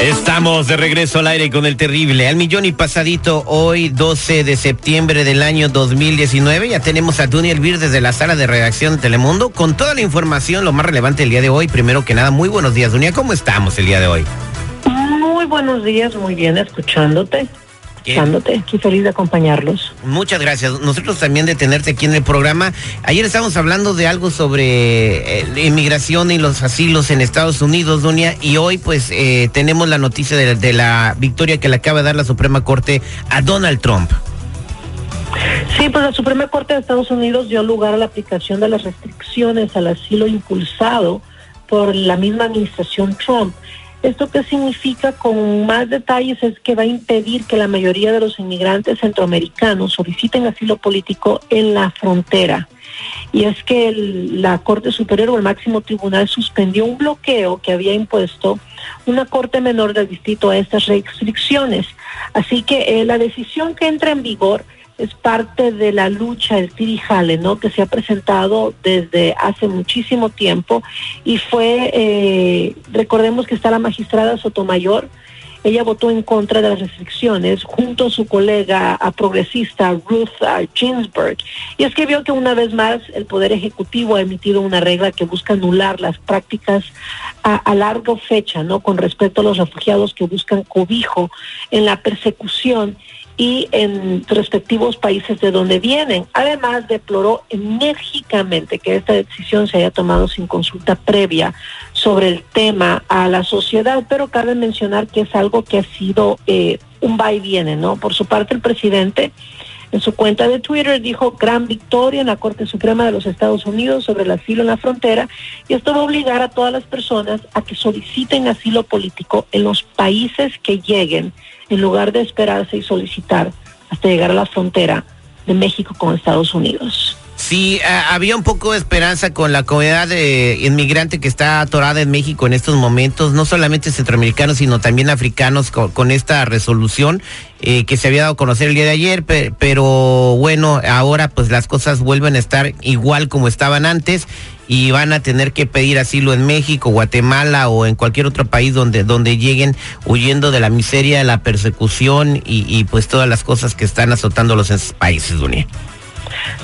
Estamos de regreso al aire con el terrible. Al millón y pasadito, hoy 12 de septiembre del año 2019. Ya tenemos a Duny Elvir desde la sala de redacción de Telemundo con toda la información, lo más relevante del día de hoy. Primero que nada, muy buenos días, Dunia. ¿Cómo estamos el día de hoy? Muy buenos días, muy bien, escuchándote. Escuchándote, aquí feliz de acompañarlos. Muchas gracias. Nosotros también de tenerte aquí en el programa. Ayer estábamos hablando de algo sobre eh, inmigración y los asilos en Estados Unidos, Dunia, y hoy pues eh, tenemos la noticia de, de la victoria que le acaba de dar la Suprema Corte a Donald Trump. Sí, pues la Suprema Corte de Estados Unidos dio lugar a la aplicación de las restricciones al asilo impulsado por la misma administración Trump. ¿Esto qué significa? Con más detalles es que va a impedir que la mayoría de los inmigrantes centroamericanos soliciten asilo político en la frontera. Y es que el- la Corte Superior o el máximo tribunal suspendió un bloqueo que había impuesto una Corte Menor del Distrito a estas restricciones. Así que eh, la decisión que entra en vigor es parte de la lucha, el tirijale, ¿no? Que se ha presentado desde hace muchísimo tiempo y fue, eh, recordemos que está la magistrada Sotomayor, ella votó en contra de las restricciones junto a su colega a progresista Ruth ah, Ginsburg. Y es que vio que una vez más el Poder Ejecutivo ha emitido una regla que busca anular las prácticas a, a larga fecha, ¿no? Con respecto a los refugiados que buscan cobijo en la persecución y en respectivos países de donde vienen. Además, deploró enérgicamente que esta decisión se haya tomado sin consulta previa sobre el tema a la sociedad, pero cabe mencionar que es algo que ha sido eh, un va y viene, ¿no? Por su parte, el presidente en su cuenta de Twitter dijo gran victoria en la Corte Suprema de los Estados Unidos sobre el asilo en la frontera y esto va a obligar a todas las personas a que soliciten asilo político en los países que lleguen en lugar de esperarse y solicitar hasta llegar a la frontera de México con Estados Unidos. Sí, ah, había un poco de esperanza con la comunidad de inmigrante que está atorada en México en estos momentos, no solamente centroamericanos, sino también africanos con, esta resolución eh, que se había dado a conocer el día de ayer, pe- pero bueno, ahora pues las cosas vuelven a estar igual como estaban antes y van a tener que pedir asilo en México, Guatemala o en cualquier otro país donde, donde lleguen huyendo de la miseria, la persecución y, pues todas las cosas que están azotándolos en esos países, Dunia.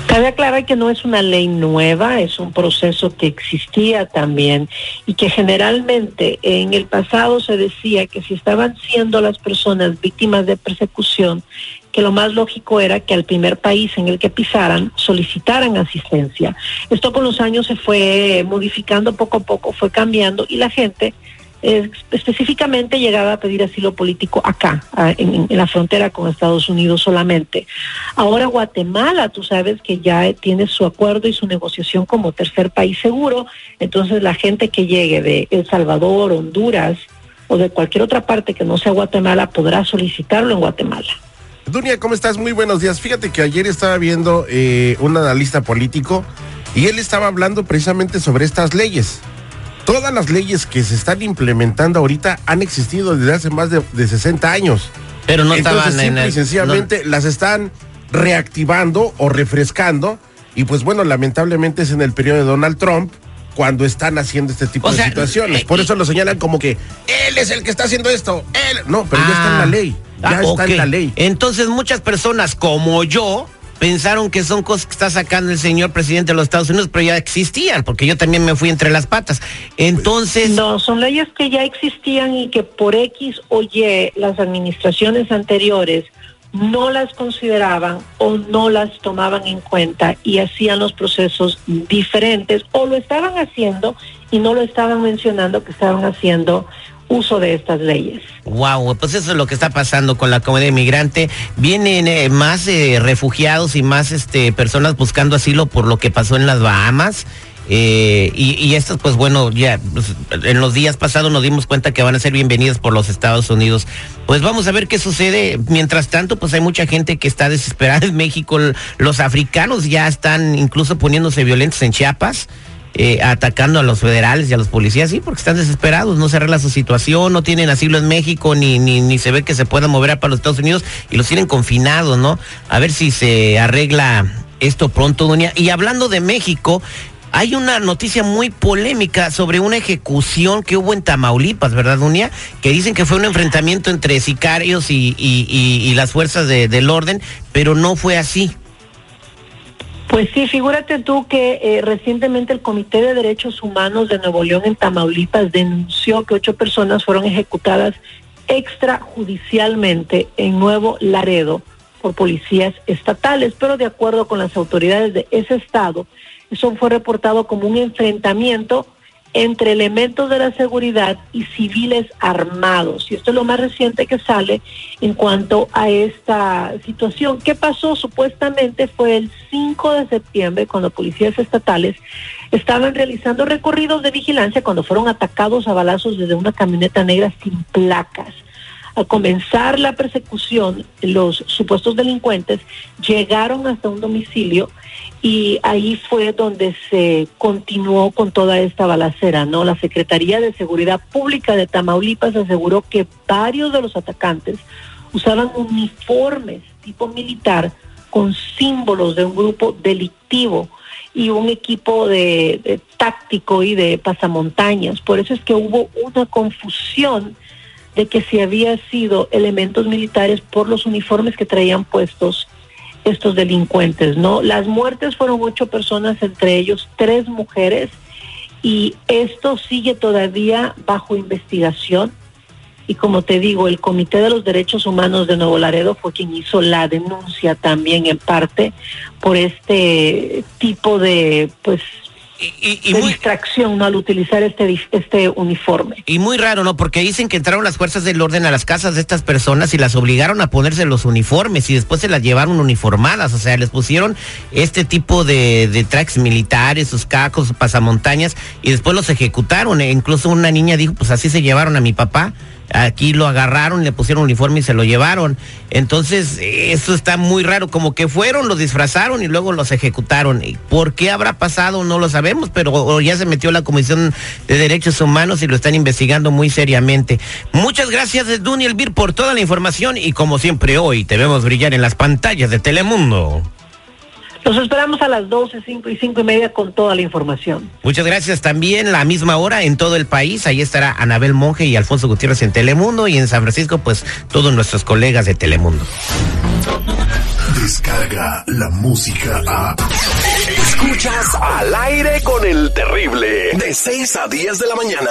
Cabe aclarar que no es una ley nueva, es un proceso que existía también y que generalmente en el pasado se decía que si estaban siendo las personas víctimas de persecución, que lo más lógico era que al primer país en el que pisaran solicitaran asistencia. Esto con los años se fue modificando poco a poco, fue cambiando y la gente eh, específicamente llegaba a pedir asilo político acá, a- en, la frontera con Estados Unidos solamente. Ahora Guatemala, tú sabes que ya tiene su acuerdo y su negociación como tercer país seguro, entonces la gente que llegue de El Salvador, Honduras o de cualquier otra parte que no sea Guatemala podrá solicitarlo en Guatemala. Dunia, ¿cómo estás? Muy buenos días. Fíjate que ayer estaba viendo eh, un analista político y él estaba hablando precisamente sobre estas leyes. Todas las leyes que se están implementando ahorita han existido desde hace más de, de 60 años. Pero no Entonces, estaban en el- y sencillamente las están reactivando o refrescando. Y pues bueno, lamentablemente es en el periodo de Donald Trump cuando están haciendo este tipo O de sea, situaciones. eh, Por eso lo señalan como que él es el que está haciendo esto. Él. No, pero ya está en la ley. Ya Ah, está en la ley. Entonces muchas personas como yo pensaron que son cosas que está sacando el señor presidente de los Estados Unidos, pero ya existían, porque yo también me fui entre las patas. Entonces, No, son leyes que ya existían y que por X o Y las administraciones anteriores no las consideraban o no las tomaban en cuenta y hacían los procesos diferentes o lo estaban haciendo y no lo estaban mencionando que estaban haciendo uso de estas leyes. wow, pues eso es lo que está pasando con la comunidad inmigrante. Vienen eh, más eh, refugiados y más este personas buscando asilo por lo que pasó en las Bahamas. Eh, y, estas, pues bueno, ya pues, en los días pasados nos dimos cuenta que van a ser bienvenidas por los Estados Unidos. Pues vamos a ver qué sucede. Mientras tanto, pues hay mucha gente que está desesperada en México. Los africanos ya están incluso poniéndose violentos en Chiapas. Eh, atacando a los federales y a los policías, sí, porque están desesperados, no se arregla su situación, no tienen asilo en México, ni, ni, se ve que se puedan mover para los Estados Unidos y los tienen confinados, ¿no? A ver si se arregla esto pronto, doña. Y hablando de México, hay una noticia muy polémica sobre una ejecución que hubo en Tamaulipas, ¿verdad, Dunia? Que dicen que fue un enfrentamiento entre sicarios y, y, las fuerzas de, del orden, pero no fue así. Pues sí, figúrate tú que eh, recientemente el Comité de Derechos Humanos de Nuevo León en Tamaulipas denunció que ocho personas fueron ejecutadas extrajudicialmente en Nuevo Laredo por policías estatales, pero de acuerdo con las autoridades de ese estado, eso fue reportado como un enfrentamiento entre elementos de la seguridad y civiles armados. Y esto es lo más reciente que sale en cuanto a esta situación. ¿Qué pasó? Supuestamente fue el 5 de septiembre cuando policías estatales estaban realizando recorridos de vigilancia cuando fueron atacados a balazos desde una camioneta negra sin placas. Al comenzar la persecución, los supuestos delincuentes llegaron hasta un domicilio y ahí fue donde se continuó con toda esta balacera, ¿no? La Secretaría de Seguridad Pública de Tamaulipas aseguró que varios de los atacantes usaban uniformes tipo militar con símbolos de un grupo delictivo y un equipo de, de táctico y de pasamontañas. Por eso es que hubo una confusión de que si había sido elementos militares por los uniformes que traían puestos estos delincuentes, ¿no? Las muertes fueron ocho personas, entre ellos tres mujeres, y esto sigue todavía bajo investigación. Y como te digo, el Comité de los Derechos Humanos de Nuevo Laredo fue quien hizo la denuncia también en parte por este tipo de, pues, y, y, de muy, distracción ¿no? al utilizar este, este uniforme. Y muy raro, ¿no? Porque dicen que entraron las fuerzas del orden a las casas de estas personas y las obligaron a ponerse los uniformes y después se las llevaron uniformadas, o sea, les pusieron este tipo de, de tracks militares, sus cacos, sus pasamontañas y después los ejecutaron. E incluso una niña dijo, pues así se llevaron a mi papá aquí lo agarraron, le pusieron uniforme y se lo llevaron. Entonces, eso está muy raro, como que fueron, los disfrazaron y luego los ejecutaron. ¿Por qué habrá pasado? No lo sabemos, pero ya se metió la Comisión de Derechos Humanos y lo están investigando muy seriamente. Muchas gracias, Elvir, por toda la información y como siempre hoy te vemos brillar en las pantallas de Telemundo. Los esperamos a las 12, 5 y 5 y media con toda la información. Muchas gracias. También la misma hora en todo el país. Ahí estará Anabel Monge y Alfonso Gutiérrez en Telemundo. Y en San Francisco, pues todos nuestros colegas de Telemundo. Descarga la música a. Escuchas al aire con el terrible. De 6 a 10 de la mañana.